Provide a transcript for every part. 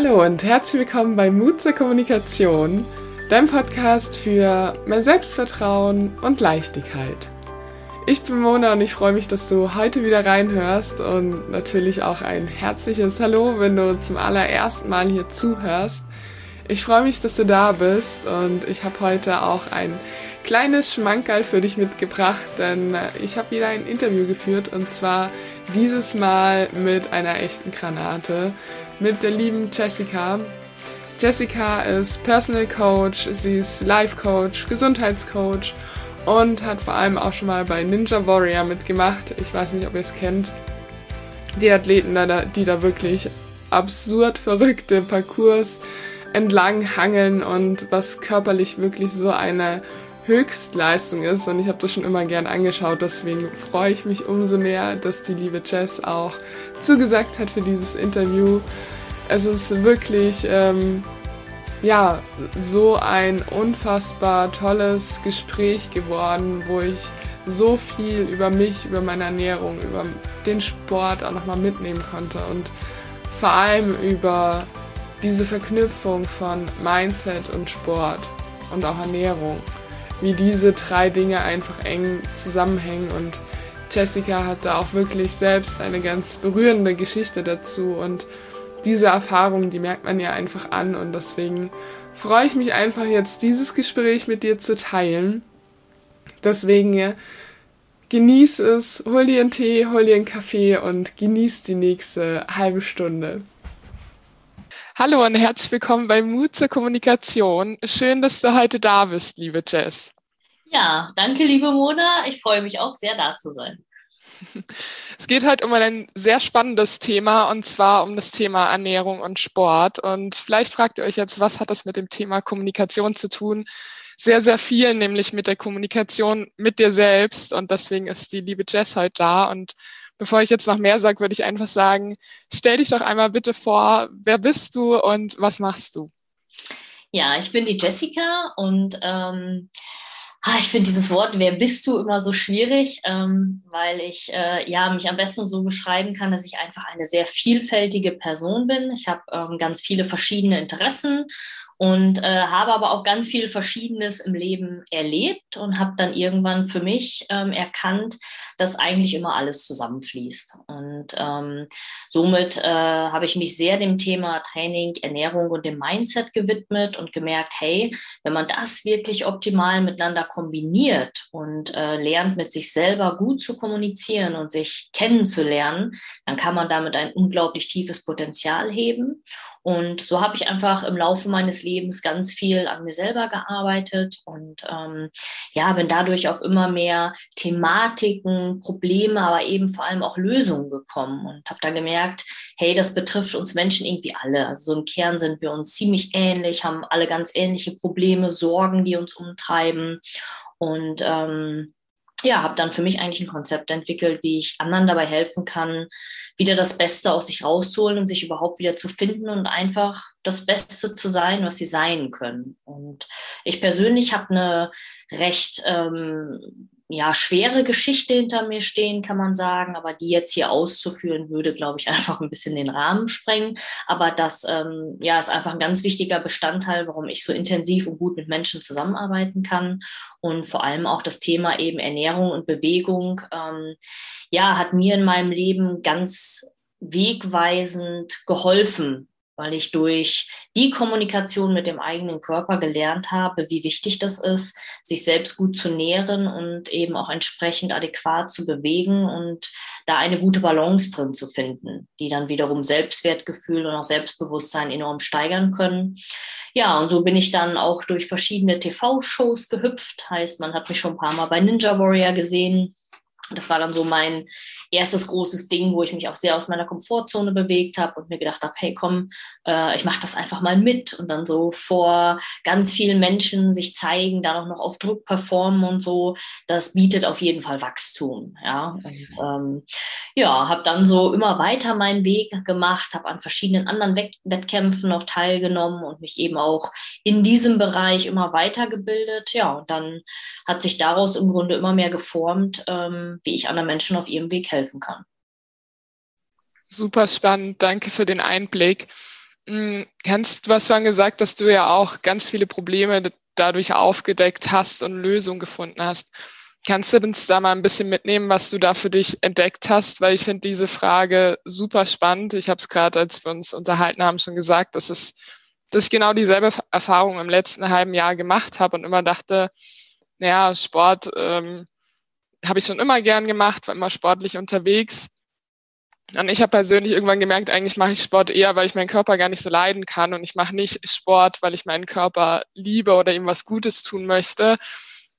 Hallo und herzlich willkommen bei Mut zur Kommunikation, dein Podcast für mehr Selbstvertrauen und Leichtigkeit. Ich bin Mona und ich freue mich, dass du heute wieder reinhörst und natürlich auch ein herzliches Hallo, wenn du zum allerersten Mal hier zuhörst. Ich freue mich, dass du da bist und ich habe heute auch ein kleines Schmankerl für dich mitgebracht, denn ich habe wieder ein Interview geführt und zwar dieses Mal mit einer echten Granate mit der lieben Jessica. Jessica ist Personal Coach, sie ist Life Coach, Gesundheitscoach und hat vor allem auch schon mal bei Ninja Warrior mitgemacht. Ich weiß nicht, ob ihr es kennt. Die Athleten, die da wirklich absurd verrückte Parcours entlang hangeln und was körperlich wirklich so eine Höchstleistung ist. Und ich habe das schon immer gern angeschaut. Deswegen freue ich mich umso mehr, dass die liebe Jess auch zugesagt hat für dieses Interview. Es ist wirklich, ähm, ja, so ein unfassbar tolles Gespräch geworden, wo ich so viel über mich, über meine Ernährung, über den Sport auch nochmal mitnehmen konnte und vor allem über diese Verknüpfung von Mindset und Sport und auch Ernährung, wie diese drei Dinge einfach eng zusammenhängen und Jessica hat da auch wirklich selbst eine ganz berührende Geschichte dazu und diese Erfahrung, die merkt man ja einfach an und deswegen freue ich mich einfach jetzt dieses Gespräch mit dir zu teilen. Deswegen genieß es, hol dir einen Tee, hol dir einen Kaffee und genieß die nächste halbe Stunde. Hallo und herzlich willkommen bei Mut zur Kommunikation. Schön, dass du heute da bist, liebe Jess. Ja, danke, liebe Mona. Ich freue mich auch sehr, da zu sein. Es geht heute um ein sehr spannendes Thema und zwar um das Thema Ernährung und Sport. Und vielleicht fragt ihr euch jetzt, was hat das mit dem Thema Kommunikation zu tun? Sehr, sehr viel, nämlich mit der Kommunikation mit dir selbst. Und deswegen ist die liebe Jess heute da. Und bevor ich jetzt noch mehr sage, würde ich einfach sagen, stell dich doch einmal bitte vor, wer bist du und was machst du? Ja, ich bin die Jessica und ähm, Ah, ich finde dieses Wort, wer bist du, immer so schwierig, ähm, weil ich äh, ja, mich am besten so beschreiben kann, dass ich einfach eine sehr vielfältige Person bin. Ich habe ähm, ganz viele verschiedene Interessen und äh, habe aber auch ganz viel Verschiedenes im Leben erlebt und habe dann irgendwann für mich ähm, erkannt, dass eigentlich immer alles zusammenfließt. Und ähm, somit äh, habe ich mich sehr dem Thema Training, Ernährung und dem Mindset gewidmet und gemerkt, hey, wenn man das wirklich optimal miteinander kombiniert und äh, lernt, mit sich selber gut zu kommunizieren und sich kennenzulernen, dann kann man damit ein unglaublich tiefes Potenzial heben. Und so habe ich einfach im Laufe meines ganz viel an mir selber gearbeitet und ähm, ja, bin dadurch auf immer mehr Thematiken, Probleme, aber eben vor allem auch Lösungen gekommen und habe dann gemerkt, hey, das betrifft uns Menschen irgendwie alle. Also so im Kern sind wir uns ziemlich ähnlich, haben alle ganz ähnliche Probleme, Sorgen, die uns umtreiben. Und ähm, ja, habe dann für mich eigentlich ein Konzept entwickelt, wie ich anderen dabei helfen kann, wieder das Beste aus sich rauszuholen und sich überhaupt wieder zu finden und einfach das Beste zu sein, was sie sein können. Und ich persönlich habe eine recht ähm, ja, schwere Geschichte hinter mir stehen, kann man sagen. Aber die jetzt hier auszuführen, würde, glaube ich, einfach ein bisschen den Rahmen sprengen. Aber das ähm, ja, ist einfach ein ganz wichtiger Bestandteil, warum ich so intensiv und gut mit Menschen zusammenarbeiten kann. Und vor allem auch das Thema eben Ernährung und Bewegung, ähm, ja, hat mir in meinem Leben ganz wegweisend geholfen, weil ich durch die Kommunikation mit dem eigenen Körper gelernt habe, wie wichtig das ist, sich selbst gut zu nähren und eben auch entsprechend adäquat zu bewegen und da eine gute Balance drin zu finden, die dann wiederum Selbstwertgefühl und auch Selbstbewusstsein enorm steigern können. Ja, und so bin ich dann auch durch verschiedene TV-Shows gehüpft. Heißt, man hat mich schon ein paar Mal bei Ninja Warrior gesehen, das war dann so mein erstes großes Ding, wo ich mich auch sehr aus meiner Komfortzone bewegt habe und mir gedacht habe, hey komm, äh, ich mache das einfach mal mit und dann so vor ganz vielen Menschen sich zeigen, dann auch noch auf Druck performen und so, das bietet auf jeden Fall Wachstum. Ja, ähm, ja, habe dann so immer weiter meinen Weg gemacht, habe an verschiedenen anderen Wettkämpfen noch teilgenommen und mich eben auch in diesem Bereich immer weitergebildet. Ja, und dann hat sich daraus im Grunde immer mehr geformt. Ähm, wie ich anderen Menschen auf ihrem Weg helfen kann. Super spannend, danke für den Einblick. Kannst, du hast vorhin gesagt, dass du ja auch ganz viele Probleme dadurch aufgedeckt hast und Lösungen gefunden hast. Kannst du uns da mal ein bisschen mitnehmen, was du da für dich entdeckt hast? Weil ich finde diese Frage super spannend. Ich habe es gerade, als wir uns unterhalten haben, schon gesagt, dass, es, dass ich genau dieselbe Erfahrung im letzten halben Jahr gemacht habe und immer dachte, naja, Sport ähm, habe ich schon immer gern gemacht, war immer sportlich unterwegs. Und ich habe persönlich irgendwann gemerkt, eigentlich mache ich Sport eher, weil ich meinen Körper gar nicht so leiden kann. Und ich mache nicht Sport, weil ich meinen Körper liebe oder ihm was Gutes tun möchte.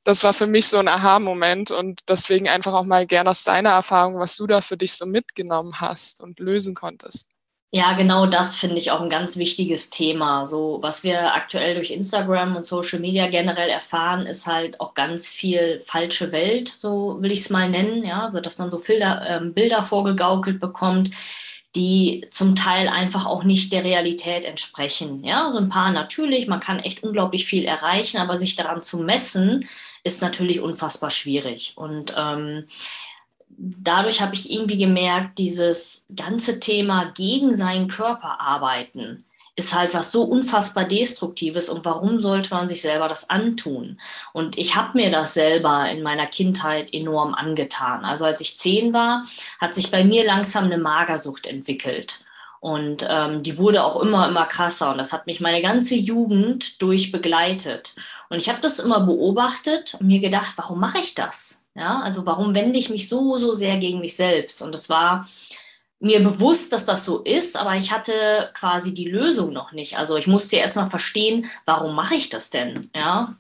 Das war für mich so ein Aha-Moment und deswegen einfach auch mal gern aus deiner Erfahrung, was du da für dich so mitgenommen hast und lösen konntest. Ja, genau das finde ich auch ein ganz wichtiges Thema. So, was wir aktuell durch Instagram und Social Media generell erfahren, ist halt auch ganz viel falsche Welt, so will ich es mal nennen, ja, so dass man so Bilder, äh, Bilder vorgegaukelt bekommt, die zum Teil einfach auch nicht der Realität entsprechen. Ja, so ein paar natürlich, man kann echt unglaublich viel erreichen, aber sich daran zu messen, ist natürlich unfassbar schwierig. Und ähm, dadurch habe ich irgendwie gemerkt, dieses ganze Thema gegen seinen Körper arbeiten ist halt was so unfassbar Destruktives und warum sollte man sich selber das antun? Und ich habe mir das selber in meiner Kindheit enorm angetan. Also als ich zehn war, hat sich bei mir langsam eine Magersucht entwickelt. Und ähm, die wurde auch immer, immer krasser. Und das hat mich meine ganze Jugend durch begleitet. Und ich habe das immer beobachtet und mir gedacht, warum mache ich das? Ja, also warum wende ich mich so, so sehr gegen mich selbst? Und es war mir bewusst, dass das so ist, aber ich hatte quasi die Lösung noch nicht. Also ich musste erstmal verstehen, warum mache ich das denn? Ja.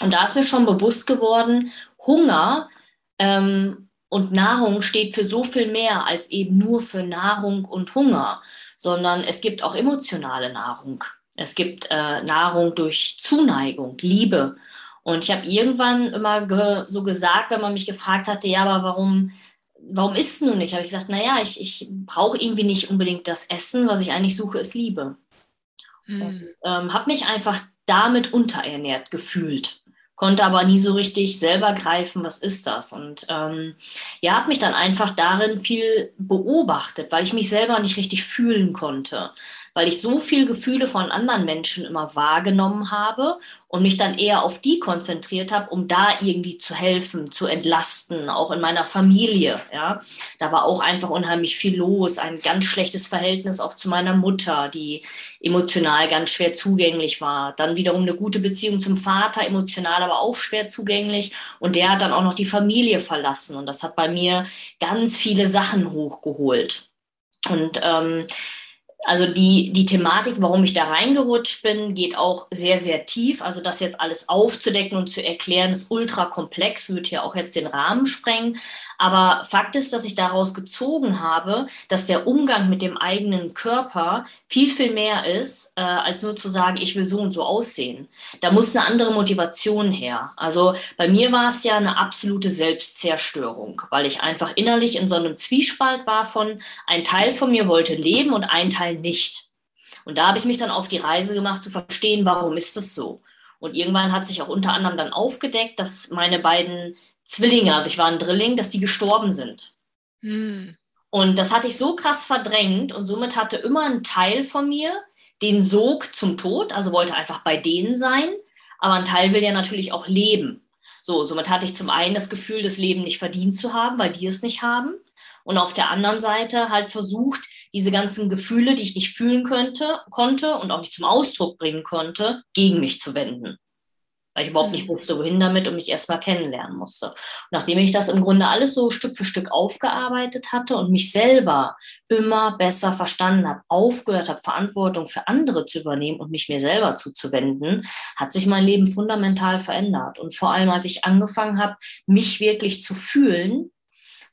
Und da ist mir schon bewusst geworden, Hunger ähm, und Nahrung steht für so viel mehr als eben nur für Nahrung und Hunger, sondern es gibt auch emotionale Nahrung. Es gibt äh, Nahrung durch Zuneigung, Liebe. Und ich habe irgendwann immer ge so gesagt, wenn man mich gefragt hatte, ja, aber warum, warum isst du nicht? Habe ich gesagt, naja, ich, ich brauche irgendwie nicht unbedingt das Essen, was ich eigentlich suche, ist Liebe. Hm. Und ähm, habe mich einfach damit unterernährt gefühlt konnte aber nie so richtig selber greifen, was ist das. Und ähm, ja, habe mich dann einfach darin viel beobachtet, weil ich mich selber nicht richtig fühlen konnte weil ich so viel Gefühle von anderen Menschen immer wahrgenommen habe und mich dann eher auf die konzentriert habe, um da irgendwie zu helfen, zu entlasten, auch in meiner Familie. Ja, da war auch einfach unheimlich viel los, ein ganz schlechtes Verhältnis auch zu meiner Mutter, die emotional ganz schwer zugänglich war. Dann wiederum eine gute Beziehung zum Vater, emotional aber auch schwer zugänglich. Und der hat dann auch noch die Familie verlassen und das hat bei mir ganz viele Sachen hochgeholt. Und ähm, also die, die Thematik, warum ich da reingerutscht bin, geht auch sehr, sehr tief. Also das jetzt alles aufzudecken und zu erklären, ist ultra komplex, wird hier auch jetzt den Rahmen sprengen. Aber Fakt ist, dass ich daraus gezogen habe, dass der Umgang mit dem eigenen Körper viel, viel mehr ist, äh, als nur zu sagen, ich will so und so aussehen. Da muss eine andere Motivation her. Also bei mir war es ja eine absolute Selbstzerstörung, weil ich einfach innerlich in so einem Zwiespalt war von, ein Teil von mir wollte leben und ein Teil nicht. Und da habe ich mich dann auf die Reise gemacht, zu verstehen, warum ist das so. Und irgendwann hat sich auch unter anderem dann aufgedeckt, dass meine beiden Zwillinge, also ich war ein Drilling, dass die gestorben sind. Hm. Und das hatte ich so krass verdrängt und somit hatte immer ein Teil von mir den Sog zum Tod, also wollte einfach bei denen sein, aber ein Teil will ja natürlich auch leben. So, somit hatte ich zum einen das Gefühl, das Leben nicht verdient zu haben, weil die es nicht haben. Und auf der anderen Seite halt versucht, diese ganzen Gefühle, die ich nicht fühlen könnte, konnte und auch nicht zum Ausdruck bringen konnte, gegen mich zu wenden weil ich überhaupt nicht mhm. wusste, wohin damit und mich erstmal kennenlernen musste. Und nachdem ich das im Grunde alles so Stück für Stück aufgearbeitet hatte und mich selber immer besser verstanden habe, aufgehört habe, Verantwortung für andere zu übernehmen und mich mir selber zuzuwenden, hat sich mein Leben fundamental verändert. Und vor allem, als ich angefangen habe, mich wirklich zu fühlen,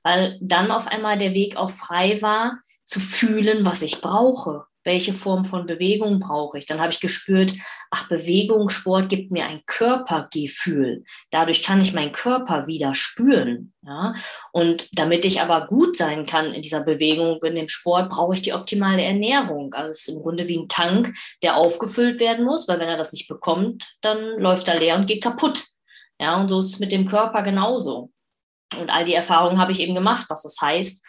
weil dann auf einmal der Weg auch frei war, zu fühlen, was ich brauche welche Form von Bewegung brauche ich. Dann habe ich gespürt, ach, Bewegung, Sport gibt mir ein Körpergefühl. Dadurch kann ich meinen Körper wieder spüren. Ja? Und damit ich aber gut sein kann in dieser Bewegung, in dem Sport, brauche ich die optimale Ernährung. Also es ist im Grunde wie ein Tank, der aufgefüllt werden muss, weil wenn er das nicht bekommt, dann läuft er leer und geht kaputt. Ja, und so ist es mit dem Körper genauso. Und all die Erfahrungen habe ich eben gemacht, was das heißt,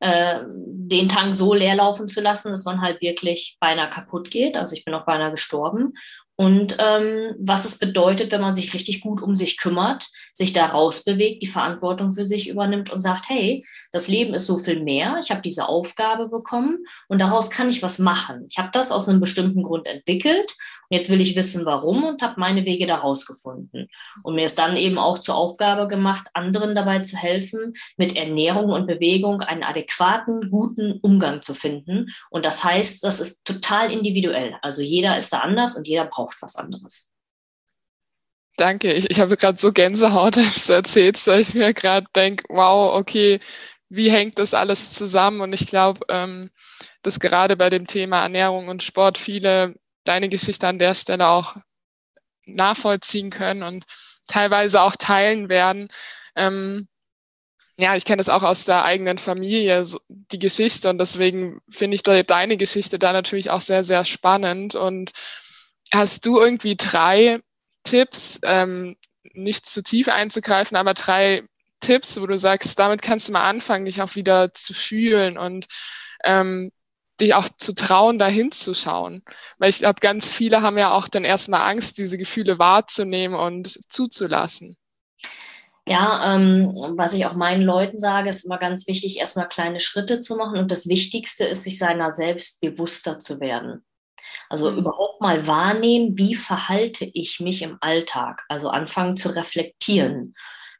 äh, den Tank so leer laufen zu lassen, dass man halt wirklich beinahe kaputt geht. Also ich bin auch beinahe gestorben und ähm, was es bedeutet, wenn man sich richtig gut um sich kümmert, sich da rausbewegt, die Verantwortung für sich übernimmt und sagt, hey, das Leben ist so viel mehr, ich habe diese Aufgabe bekommen und daraus kann ich was machen. Ich habe das aus einem bestimmten Grund entwickelt und jetzt will ich wissen, warum und habe meine Wege daraus gefunden. Und mir ist dann eben auch zur Aufgabe gemacht, anderen dabei zu helfen, mit Ernährung und Bewegung einen adäquaten, guten Umgang zu finden. Und das heißt, das ist total individuell. Also jeder ist da anders und jeder braucht braucht was anderes. Danke. Ich, ich habe gerade so Gänsehaut, als du erzählst, weil ich mir gerade denke, wow, okay, wie hängt das alles zusammen? Und ich glaube, ähm, dass gerade bei dem Thema Ernährung und Sport viele deine Geschichte an der Stelle auch nachvollziehen können und teilweise auch teilen werden. Ähm, ja, ich kenne das auch aus der eigenen Familie, die Geschichte und deswegen finde ich deine Geschichte da natürlich auch sehr, sehr spannend und Hast du irgendwie drei Tipps, ähm, nicht zu tief einzugreifen, aber drei Tipps, wo du sagst, damit kannst du mal anfangen, dich auch wieder zu fühlen und ähm, dich auch zu trauen, da hinzuschauen. Weil ich glaube, ganz viele haben ja auch dann erstmal Angst, diese Gefühle wahrzunehmen und zuzulassen. Ja, ähm, was ich auch meinen Leuten sage, ist immer ganz wichtig, erstmal kleine Schritte zu machen. Und das Wichtigste ist, sich seiner selbst bewusster zu werden. Also mhm. überhaupt mal wahrnehmen, wie verhalte ich mich im Alltag. Also anfangen zu reflektieren.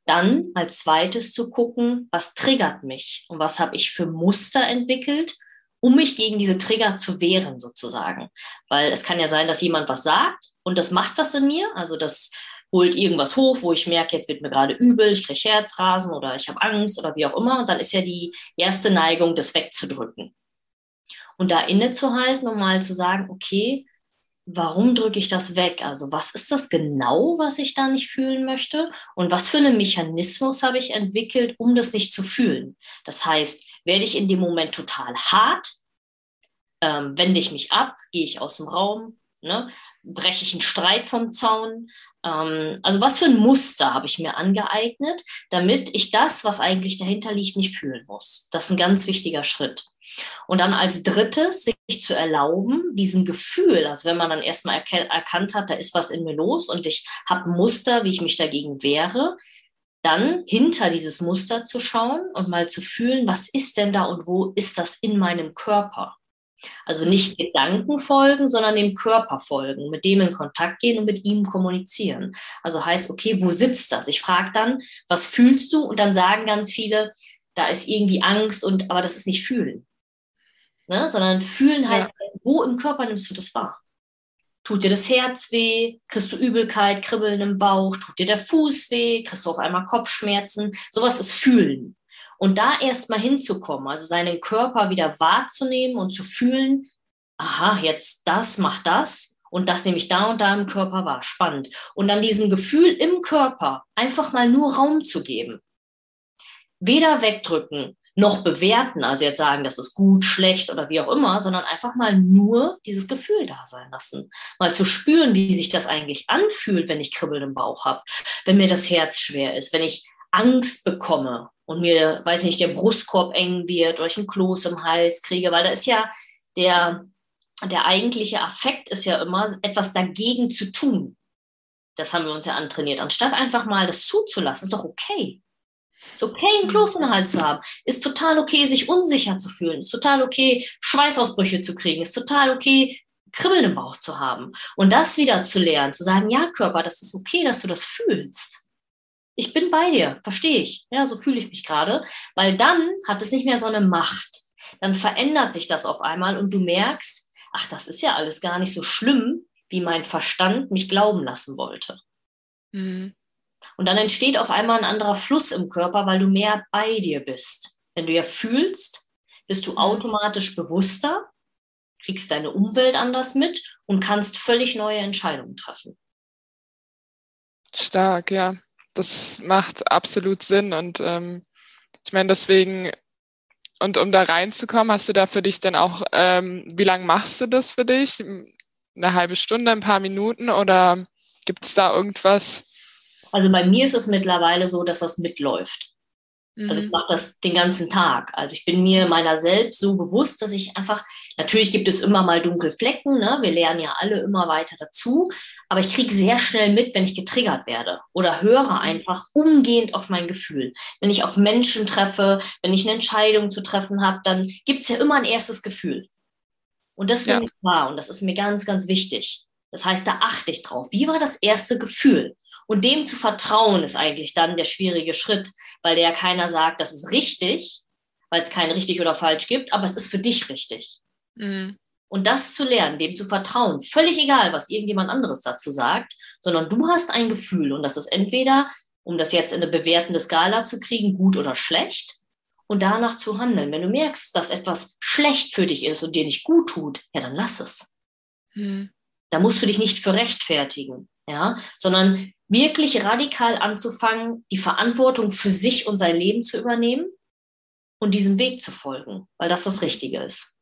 Dann als zweites zu gucken, was triggert mich und was habe ich für Muster entwickelt, um mich gegen diese Trigger zu wehren sozusagen. Weil es kann ja sein, dass jemand was sagt und das macht was in mir. Also das holt irgendwas hoch, wo ich merke, jetzt wird mir gerade übel, ich kriege Herzrasen oder ich habe Angst oder wie auch immer. Und dann ist ja die erste Neigung, das wegzudrücken und da innezuhalten und mal zu sagen, okay, warum drücke ich das weg? Also was ist das genau, was ich da nicht fühlen möchte? Und was für einen Mechanismus habe ich entwickelt, um das nicht zu fühlen? Das heißt, werde ich in dem Moment total hart, ähm, wende ich mich ab, gehe ich aus dem Raum, ne? breche ich einen Streit vom Zaun, ähm, also was für ein Muster habe ich mir angeeignet, damit ich das, was eigentlich dahinter liegt, nicht fühlen muss. Das ist ein ganz wichtiger Schritt. Und dann als drittes, sich zu erlauben, diesem Gefühl, also wenn man dann erstmal erkannt hat, da ist was in mir los und ich habe Muster, wie ich mich dagegen wehre, dann hinter dieses Muster zu schauen und mal zu fühlen, was ist denn da und wo ist das in meinem Körper? Also nicht Gedanken folgen, sondern dem Körper folgen, mit dem in Kontakt gehen und mit ihm kommunizieren. Also heißt, okay, wo sitzt das? Ich frage dann, was fühlst du? Und dann sagen ganz viele, da ist irgendwie Angst und aber das ist nicht fühlen. Ne? Sondern fühlen heißt, ja. wo im Körper nimmst du das wahr? Tut dir das Herz weh? Kriegst du Übelkeit, Kribbeln im Bauch? Tut dir der Fuß weh? Kriegst du auf einmal Kopfschmerzen? Sowas ist fühlen. Und da erstmal hinzukommen, also seinen Körper wieder wahrzunehmen und zu fühlen, aha, jetzt das macht das und das nehme ich da und da im Körper wahr. Spannend. Und dann diesem Gefühl im Körper einfach mal nur Raum zu geben. Weder wegdrücken, noch bewerten, also jetzt sagen, das ist gut, schlecht oder wie auch immer, sondern einfach mal nur dieses Gefühl da sein lassen. Mal zu spüren, wie sich das eigentlich anfühlt, wenn ich Kribbeln im Bauch habe, wenn mir das Herz schwer ist, wenn ich Angst bekomme und mir, weiß nicht, der Brustkorb eng wird oder ich einen Kloß im Hals kriege, weil da ist ja der, der eigentliche Affekt ist ja immer, etwas dagegen zu tun. Das haben wir uns ja antrainiert. Anstatt einfach mal das zuzulassen, ist doch okay. Ist okay, einen Kloß den Hals zu haben. Ist total okay, sich unsicher zu fühlen. Ist total okay, Schweißausbrüche zu kriegen. Ist total okay, Kribbeln im Bauch zu haben. Und das wieder zu lernen, zu sagen, ja, Körper, das ist okay, dass du das fühlst ich bin bei dir, verstehe ich. Ja, so fühle ich mich gerade, weil dann hat es nicht mehr so eine Macht. Dann verändert sich das auf einmal und du merkst, ach, das ist ja alles gar nicht so schlimm, wie mein Verstand mich glauben lassen wollte. Mhm. Und dann entsteht auf einmal ein anderer Fluss im Körper, weil du mehr bei dir bist. Wenn du ja fühlst, bist du mhm. automatisch bewusster, kriegst deine Umwelt anders mit und kannst völlig neue Entscheidungen treffen. Stark, ja das macht absolut Sinn. Und ähm, ich meine, deswegen, und um da reinzukommen, hast du da für dich dann auch, ähm, wie lange machst du das für dich? Eine halbe Stunde, ein paar Minuten oder gibt es da irgendwas? Also bei mir ist es mittlerweile so, dass das mitläuft. Also ich mhm. mache das den ganzen Tag. Also ich bin mir meiner selbst so bewusst, dass ich einfach, natürlich gibt es immer mal dunkle Flecken, ne? wir lernen ja alle immer weiter dazu, aber ich kriege sehr schnell mit, wenn ich getriggert werde oder höre mhm. einfach umgehend auf mein Gefühl. Wenn ich auf Menschen treffe, wenn ich eine Entscheidung zu treffen habe, dann gibt es ja immer ein erstes Gefühl. Und das ja. nehme ich wahr und das ist mir ganz, ganz wichtig. Das heißt, da achte ich drauf. Wie war das erste Gefühl? Und dem zu vertrauen ist eigentlich dann der schwierige Schritt, weil der keiner sagt, das ist richtig, weil es kein richtig oder falsch gibt, aber es ist für dich richtig. Mhm. Und das zu lernen, dem zu vertrauen, völlig egal, was irgendjemand anderes dazu sagt, sondern du hast ein Gefühl und das ist entweder, um das jetzt in eine bewertende Skala zu kriegen, gut oder schlecht und danach zu handeln. Wenn du merkst, dass etwas schlecht für dich ist und dir nicht gut tut, ja, dann lass es. Mhm. Da musst du dich nicht für rechtfertigen, ja, sondern wirklich radikal anzufangen, die Verantwortung für sich und sein Leben zu übernehmen und diesem Weg zu folgen, weil das das Richtige ist.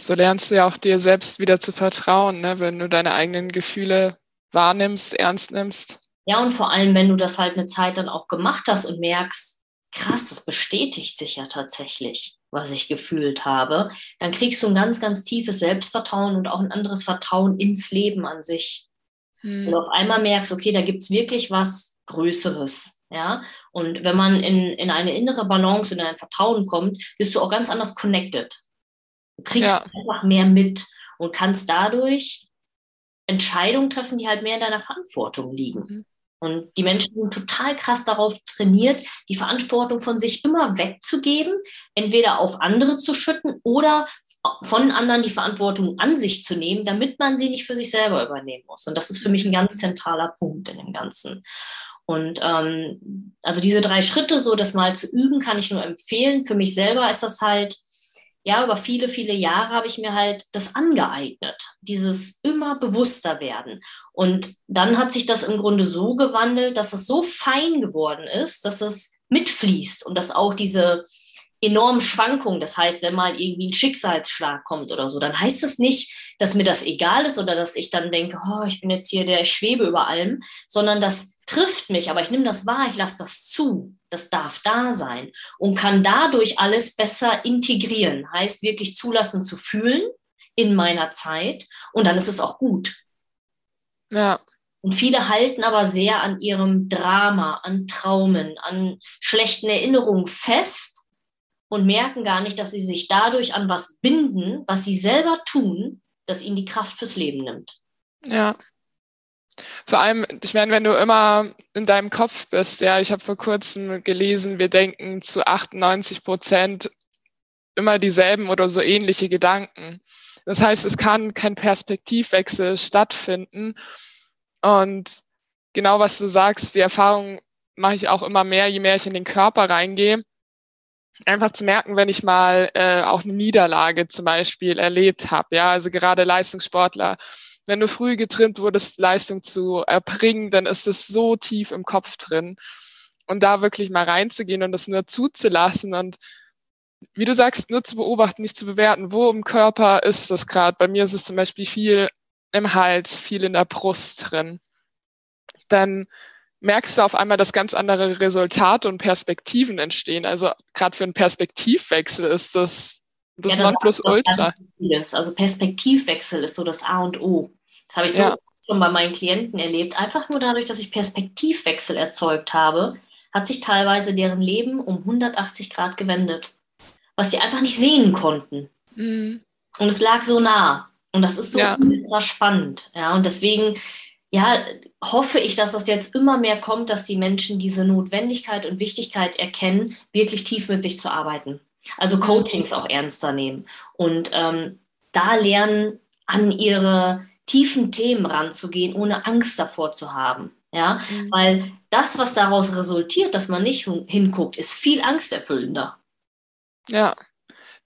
So lernst du ja auch dir selbst wieder zu vertrauen, ne? wenn du deine eigenen Gefühle wahrnimmst, ernst nimmst. Ja, und vor allem, wenn du das halt eine Zeit dann auch gemacht hast und merkst, krass, das bestätigt sich ja tatsächlich, was ich gefühlt habe, dann kriegst du ein ganz, ganz tiefes Selbstvertrauen und auch ein anderes Vertrauen ins Leben an sich. Hm. Und auf einmal merkst, okay, da gibt es wirklich was Größeres. Ja? Und wenn man in, in eine innere Balance, in ein Vertrauen kommt, bist du auch ganz anders connected. Du kriegst ja. einfach mehr mit und kannst dadurch Entscheidungen treffen, die halt mehr in deiner Verantwortung liegen. Mhm. Und die Menschen sind total krass darauf trainiert, die Verantwortung von sich immer wegzugeben, entweder auf andere zu schütten oder von anderen die Verantwortung an sich zu nehmen, damit man sie nicht für sich selber übernehmen muss. Und das ist für mich ein ganz zentraler Punkt in dem Ganzen. Und ähm, also diese drei Schritte, so das mal zu üben, kann ich nur empfehlen. Für mich selber ist das halt ja, über viele, viele Jahre habe ich mir halt das angeeignet, dieses immer bewusster werden. Und dann hat sich das im Grunde so gewandelt, dass es so fein geworden ist, dass es mitfließt und dass auch diese enormen Schwankungen, das heißt, wenn mal irgendwie ein Schicksalsschlag kommt oder so, dann heißt es nicht, dass mir das egal ist oder dass ich dann denke, oh, ich bin jetzt hier der Schwebe über allem, sondern das trifft mich, aber ich nehme das wahr, ich lasse das zu, das darf da sein und kann dadurch alles besser integrieren, heißt wirklich zulassen zu fühlen in meiner Zeit und dann ist es auch gut. Ja. Und viele halten aber sehr an ihrem Drama, an Traumen, an schlechten Erinnerungen fest und merken gar nicht, dass sie sich dadurch an was binden, was sie selber tun, das ihnen die Kraft fürs Leben nimmt. Ja. Vor allem, ich meine, wenn du immer in deinem Kopf bist, ja, ich habe vor kurzem gelesen, wir denken zu 98 Prozent immer dieselben oder so ähnliche Gedanken. Das heißt, es kann kein Perspektivwechsel stattfinden. Und genau was du sagst, die Erfahrung mache ich auch immer mehr, je mehr ich in den Körper reingehe einfach zu merken, wenn ich mal äh, auch eine Niederlage zum Beispiel erlebt habe. Ja, also gerade Leistungssportler, wenn du früh getrimmt wurdest, Leistung zu erbringen, dann ist es so tief im Kopf drin. Und da wirklich mal reinzugehen und das nur zuzulassen und wie du sagst, nur zu beobachten, nicht zu bewerten, wo im Körper ist das gerade. Bei mir ist es zum Beispiel viel im Hals, viel in der Brust drin. Dann merkst du auf einmal, dass ganz andere Resultate und Perspektiven entstehen. Also gerade für einen Perspektivwechsel ist das das ja, Nonplusultra. Also Perspektivwechsel ist so das A und O. Das habe ich so ja. schon bei meinen Klienten erlebt. Einfach nur dadurch, dass ich Perspektivwechsel erzeugt habe, hat sich teilweise deren Leben um 180 Grad gewendet, was sie einfach nicht sehen konnten. Mhm. Und es lag so nah. Und das ist so ja. spannend. Ja, und deswegen ja, hoffe ich, dass das jetzt immer mehr kommt, dass die Menschen diese Notwendigkeit und Wichtigkeit erkennen, wirklich tief mit sich zu arbeiten. Also mhm. Coachings auch ernster nehmen und ähm, da lernen, an ihre tiefen Themen ranzugehen, ohne Angst davor zu haben. Ja, mhm. weil das, was daraus resultiert, dass man nicht hinguckt, ist viel angsterfüllender. Ja,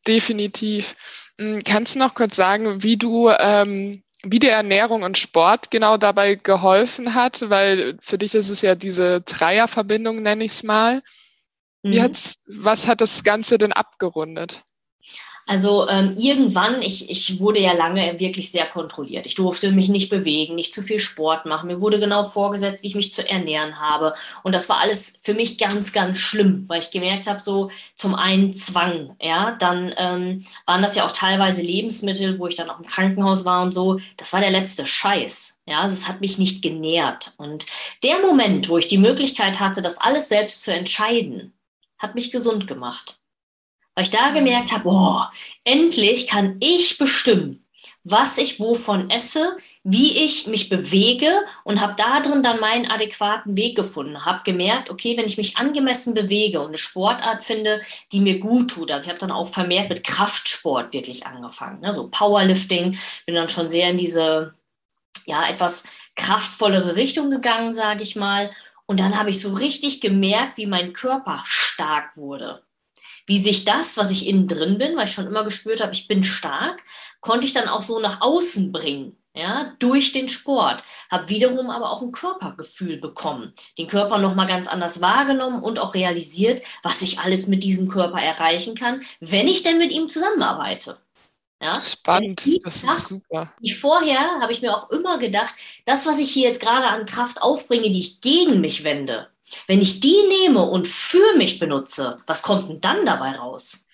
definitiv. Hm, kannst du noch kurz sagen, wie du ähm, wie dir Ernährung und Sport genau dabei geholfen hat, weil für dich ist es ja diese Dreierverbindung, nenne ich es mal. Wie mhm. was hat das Ganze denn abgerundet? Also ähm, irgendwann, ich, ich wurde ja lange wirklich sehr kontrolliert. Ich durfte mich nicht bewegen, nicht zu viel Sport machen. Mir wurde genau vorgesetzt, wie ich mich zu ernähren habe. Und das war alles für mich ganz, ganz schlimm, weil ich gemerkt habe, so zum einen Zwang, ja, dann ähm, waren das ja auch teilweise Lebensmittel, wo ich dann auch im Krankenhaus war und so. Das war der letzte Scheiß. Ja, also es hat mich nicht genährt. Und der Moment, wo ich die Möglichkeit hatte, das alles selbst zu entscheiden, hat mich gesund gemacht. Weil ich da gemerkt habe, boah, endlich kann ich bestimmen, was ich wovon esse, wie ich mich bewege und habe da drin dann meinen adäquaten Weg gefunden. Habe gemerkt, okay, wenn ich mich angemessen bewege und eine Sportart finde, die mir gut tut, also ich habe dann auch vermehrt mit Kraftsport wirklich angefangen, ne? so Powerlifting, bin dann schon sehr in diese ja etwas kraftvollere Richtung gegangen, sage ich mal. Und dann habe ich so richtig gemerkt, wie mein Körper stark wurde wie sich das, was ich innen drin bin, weil ich schon immer gespürt habe, ich bin stark, konnte ich dann auch so nach außen bringen. Ja, durch den Sport, habe wiederum aber auch ein Körpergefühl bekommen, den Körper nochmal ganz anders wahrgenommen und auch realisiert, was ich alles mit diesem Körper erreichen kann, wenn ich denn mit ihm zusammenarbeite. Ja? Spannend, das ist super. Wie vorher habe ich mir auch immer gedacht, das, was ich hier jetzt gerade an Kraft aufbringe, die ich gegen mich wende, wenn ich die nehme und für mich benutze, was kommt denn dann dabei raus?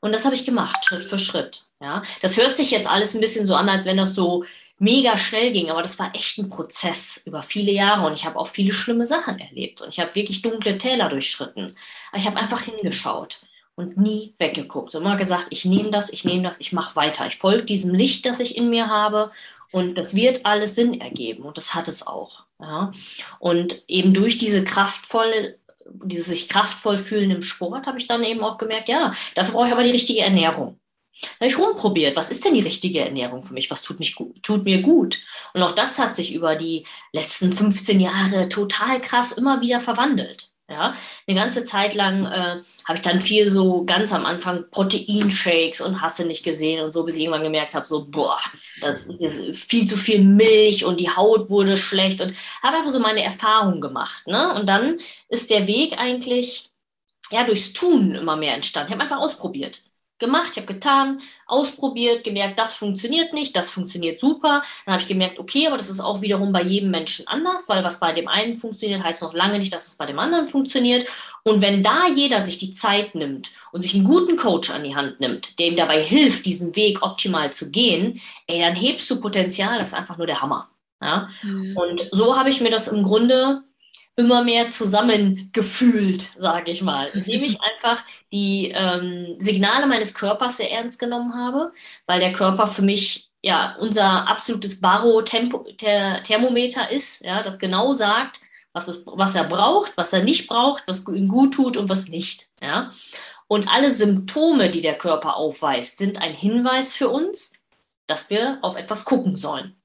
Und das habe ich gemacht, Schritt für Schritt. Ja, das hört sich jetzt alles ein bisschen so an, als wenn das so mega schnell ging, aber das war echt ein Prozess über viele Jahre und ich habe auch viele schlimme Sachen erlebt und ich habe wirklich dunkle Täler durchschritten. Aber ich habe einfach hingeschaut und nie weggeguckt. So immer gesagt, ich nehme das, ich nehme das, ich mache weiter. Ich folge diesem Licht, das ich in mir habe und das wird alles Sinn ergeben und das hat es auch. Ja? Und eben durch diese kraftvolle, dieses sich kraftvoll fühlen im Sport, habe ich dann eben auch gemerkt, ja, dafür brauche ich aber die richtige Ernährung. Da habe ich rumprobiert, was ist denn die richtige Ernährung für mich? Was tut, mich gut, tut mir gut? Und auch das hat sich über die letzten 15 Jahre total krass immer wieder verwandelt. Ja, eine ganze Zeit lang äh, habe ich dann viel so ganz am Anfang Proteinshakes und hasse nicht gesehen und so, bis ich irgendwann gemerkt habe, so, boah, das ist viel zu viel Milch und die Haut wurde schlecht und habe einfach so meine Erfahrungen gemacht. Ne? Und dann ist der Weg eigentlich ja durchs Tun immer mehr entstanden. Ich habe einfach ausprobiert gemacht, ich habe getan, ausprobiert, gemerkt, das funktioniert nicht, das funktioniert super. Dann habe ich gemerkt, okay, aber das ist auch wiederum bei jedem Menschen anders, weil was bei dem einen funktioniert, heißt noch lange nicht, dass es bei dem anderen funktioniert. Und wenn da jeder sich die Zeit nimmt und sich einen guten Coach an die Hand nimmt, der ihm dabei hilft, diesen Weg optimal zu gehen, ey, dann hebst du Potenzial, das ist einfach nur der Hammer. Ja? Mhm. Und so habe ich mir das im Grunde immer mehr zusammengefühlt, sage ich mal, indem ich einfach die ähm, Signale meines Körpers sehr ernst genommen habe, weil der Körper für mich ja unser absolutes Barothermometer ist, ja, das genau sagt, was, es, was er braucht, was er nicht braucht, was ihm gut tut und was nicht. Ja. Und alle Symptome, die der Körper aufweist, sind ein Hinweis für uns, dass wir auf etwas gucken sollen.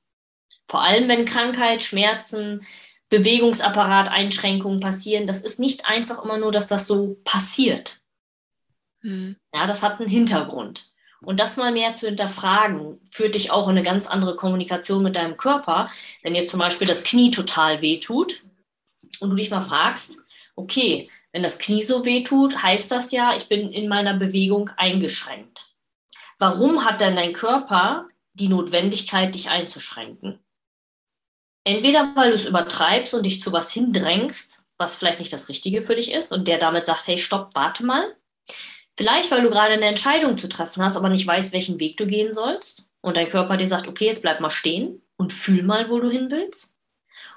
Vor allem, wenn Krankheit, Schmerzen, Bewegungsapparat Einschränkungen passieren. Das ist nicht einfach immer nur, dass das so passiert. Mhm. Ja, das hat einen Hintergrund. Und das mal mehr zu hinterfragen, führt dich auch in eine ganz andere Kommunikation mit deinem Körper. Wenn dir zum Beispiel das Knie total wehtut und du dich mal fragst, okay, wenn das Knie so wehtut, heißt das ja, ich bin in meiner Bewegung eingeschränkt. Warum hat denn dein Körper die Notwendigkeit, dich einzuschränken? Entweder weil du es übertreibst und dich zu was hindrängst, was vielleicht nicht das Richtige für dich ist und der damit sagt, hey, stopp, warte mal. Vielleicht, weil du gerade eine Entscheidung zu treffen hast, aber nicht weißt, welchen Weg du gehen sollst und dein Körper dir sagt, okay, jetzt bleib mal stehen und fühl mal, wo du hin willst.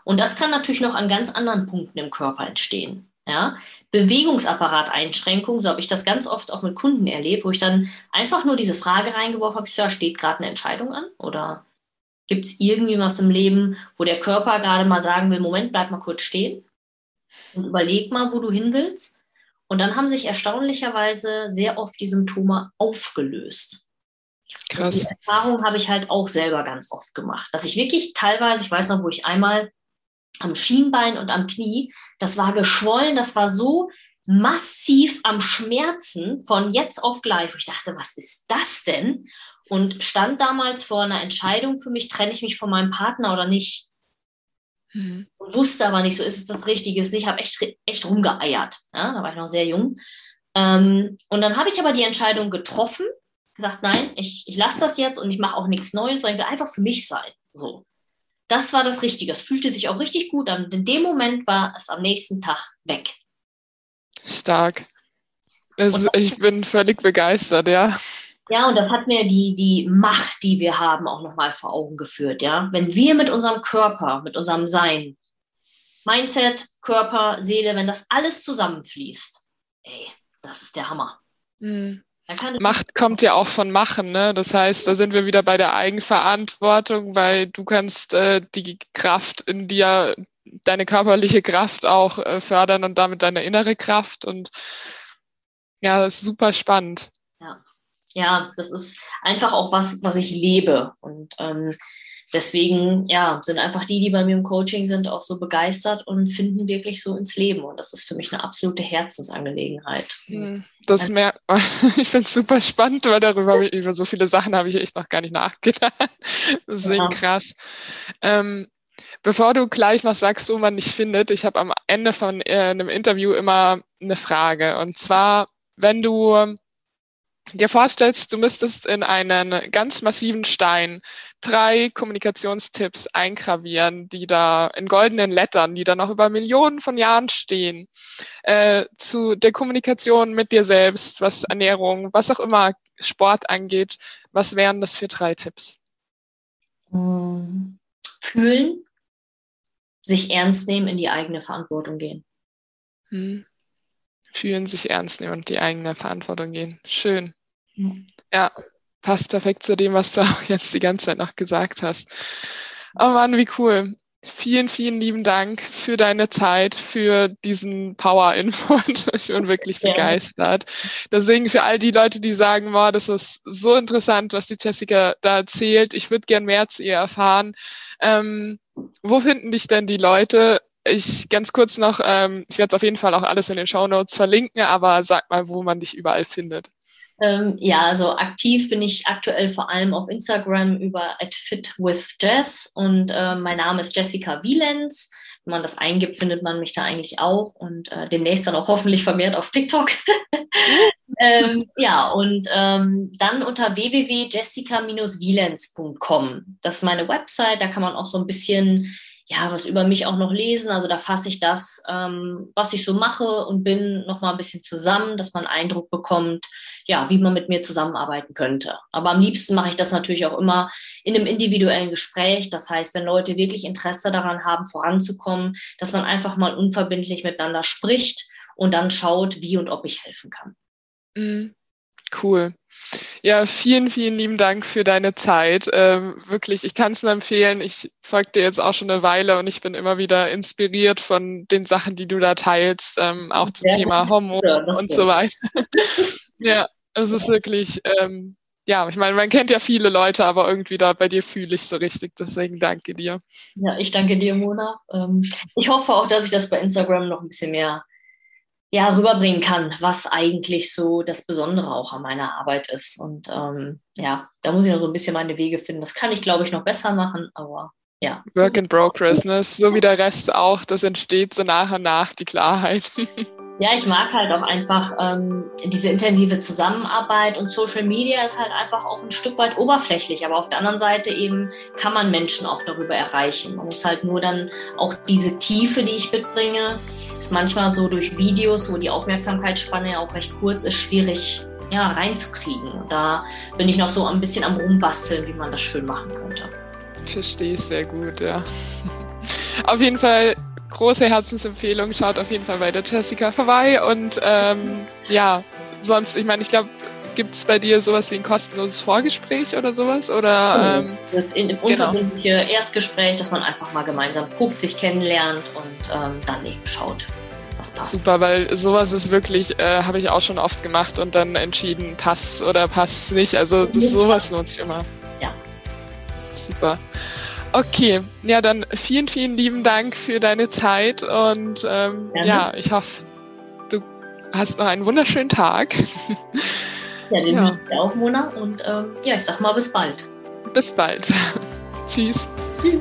Und das kann natürlich noch an ganz anderen Punkten im Körper entstehen. Ja? Bewegungsapparateinschränkung, so habe ich das ganz oft auch mit Kunden erlebt, wo ich dann einfach nur diese Frage reingeworfen habe, ja, steht gerade eine Entscheidung an oder Gibt es irgendwie was im Leben, wo der Körper gerade mal sagen will, Moment, bleib mal kurz stehen und überleg mal, wo du hin willst? Und dann haben sich erstaunlicherweise sehr oft die Symptome aufgelöst. Krass. Und die Erfahrung habe ich halt auch selber ganz oft gemacht, dass ich wirklich teilweise, ich weiß noch, wo ich einmal am Schienbein und am Knie, das war geschwollen, das war so massiv am Schmerzen von jetzt auf gleich. Wo ich dachte, was ist das denn? Und stand damals vor einer Entscheidung für mich, trenne ich mich von meinem Partner oder nicht. Mhm. Und wusste aber nicht, so ist es das Richtige. Ich habe echt, echt rumgeeiert. Ja? Da war ich noch sehr jung. Ähm, und dann habe ich aber die Entscheidung getroffen gesagt, nein, ich, ich lasse das jetzt und ich mache auch nichts Neues, sondern ich will einfach für mich sein. So. Das war das Richtige. Es fühlte sich auch richtig gut an. In dem Moment war es am nächsten Tag weg. Stark. Es, ich bin völlig begeistert, ja. Ja, und das hat mir die, die Macht, die wir haben, auch nochmal vor Augen geführt, ja. Wenn wir mit unserem Körper, mit unserem Sein, Mindset, Körper, Seele, wenn das alles zusammenfließt, ey, das ist der Hammer. Mhm. Macht kommt ja auch von Machen, ne? Das heißt, da sind wir wieder bei der Eigenverantwortung, weil du kannst äh, die Kraft in dir, deine körperliche Kraft auch äh, fördern und damit deine innere Kraft und ja, das ist super spannend. Ja. das ist einfach auch was, was ich lebe und ähm, deswegen ja, sind einfach die, die bei mir im Coaching sind, auch so begeistert und finden wirklich so ins Leben. Und das ist für mich eine absolute Herzensangelegenheit. Hm, das mehr, ich finde es super spannend, weil darüber über so viele Sachen habe ich echt noch gar nicht nachgedacht. Deswegen ja. krass. Ähm, bevor du gleich noch sagst, wo man dich findet, ich habe am Ende von äh, einem Interview immer eine Frage. Und zwar, wenn du dir vorstellst, du müsstest in einen ganz massiven Stein drei Kommunikationstipps eingravieren, die da in goldenen Lettern, die da noch über Millionen von Jahren stehen, äh, zu der Kommunikation mit dir selbst, was Ernährung, was auch immer Sport angeht, was wären das für drei Tipps? Hm. Fühlen, sich ernst nehmen, in die eigene Verantwortung gehen. Hm fühlen, sich ernst nehmen und die eigene Verantwortung gehen. Schön. Ja, passt perfekt zu dem, was du auch jetzt die ganze Zeit noch gesagt hast. Oh Mann, wie cool. Vielen, vielen lieben Dank für deine Zeit, für diesen Power-Input. Ich bin wirklich ja. begeistert. Deswegen für all die Leute, die sagen, wow, das ist so interessant, was die Jessica da erzählt. Ich würde gern mehr zu ihr erfahren. Ähm, wo finden dich denn die Leute? Ich ganz kurz noch, ähm, ich werde es auf jeden Fall auch alles in den Show Notes verlinken, aber sag mal, wo man dich überall findet. Ähm, ja, also aktiv bin ich aktuell vor allem auf Instagram über @fitwithjess und äh, mein Name ist Jessica Wielenz. Wenn man das eingibt, findet man mich da eigentlich auch und äh, demnächst dann auch hoffentlich vermehrt auf TikTok. ähm, ja, und ähm, dann unter www.jessica-wielenz.com. Das ist meine Website, da kann man auch so ein bisschen ja, was über mich auch noch lesen. Also da fasse ich das, ähm, was ich so mache und bin noch mal ein bisschen zusammen, dass man Eindruck bekommt, ja, wie man mit mir zusammenarbeiten könnte. Aber am liebsten mache ich das natürlich auch immer in einem individuellen Gespräch. Das heißt, wenn Leute wirklich Interesse daran haben, voranzukommen, dass man einfach mal unverbindlich miteinander spricht und dann schaut, wie und ob ich helfen kann. Mhm. Cool. Ja, vielen, vielen lieben Dank für deine Zeit. Ähm, wirklich, ich kann es nur empfehlen. Ich folge dir jetzt auch schon eine Weile und ich bin immer wieder inspiriert von den Sachen, die du da teilst, ähm, auch zum ja, Thema Homo und so weiter. ja, es ist wirklich, ähm, ja, ich meine, man kennt ja viele Leute, aber irgendwie da bei dir fühle ich so richtig. Deswegen danke dir. Ja, ich danke dir, Mona. Ähm, ich hoffe auch, dass ich das bei Instagram noch ein bisschen mehr ja, rüberbringen kann, was eigentlich so das Besondere auch an meiner Arbeit ist. Und ähm, ja, da muss ich noch so ein bisschen meine Wege finden. Das kann ich, glaube ich, noch besser machen, aber ja. Work in Progress, ne? so wie der Rest auch. Das entsteht so nach und nach, die Klarheit. Ja, ich mag halt auch einfach ähm, diese intensive Zusammenarbeit und Social Media ist halt einfach auch ein Stück weit oberflächlich, aber auf der anderen Seite eben kann man Menschen auch darüber erreichen. Man muss halt nur dann auch diese Tiefe, die ich mitbringe, ist manchmal so durch Videos, wo die Aufmerksamkeitsspanne ja auch recht kurz ist, schwierig ja, reinzukriegen. Und da bin ich noch so ein bisschen am Rumbasteln, wie man das schön machen könnte. Verstehe ich sehr gut, ja. Auf jeden Fall große Herzensempfehlung. Schaut auf jeden Fall bei der Jessica vorbei. Und ähm, ja, sonst, ich meine, ich glaube, gibt es bei dir sowas wie ein kostenloses Vorgespräch oder sowas? Oder, ähm, das in, unverbindliche genau. Erstgespräch, dass man einfach mal gemeinsam guckt, sich kennenlernt und ähm, dann eben schaut. Was passt. Super, weil sowas ist wirklich, äh, habe ich auch schon oft gemacht und dann entschieden, passt oder passt nicht. Also das, sowas lohnt sich immer. Ja. Super. Okay, ja, dann vielen, vielen lieben Dank für deine Zeit und ähm, ja, ich hoffe, du hast noch einen wunderschönen Tag. Ja, den ja. ich auch, Mona. Und ähm, ja, ich sag mal bis bald. Bis bald. Tschüss. Tschüss.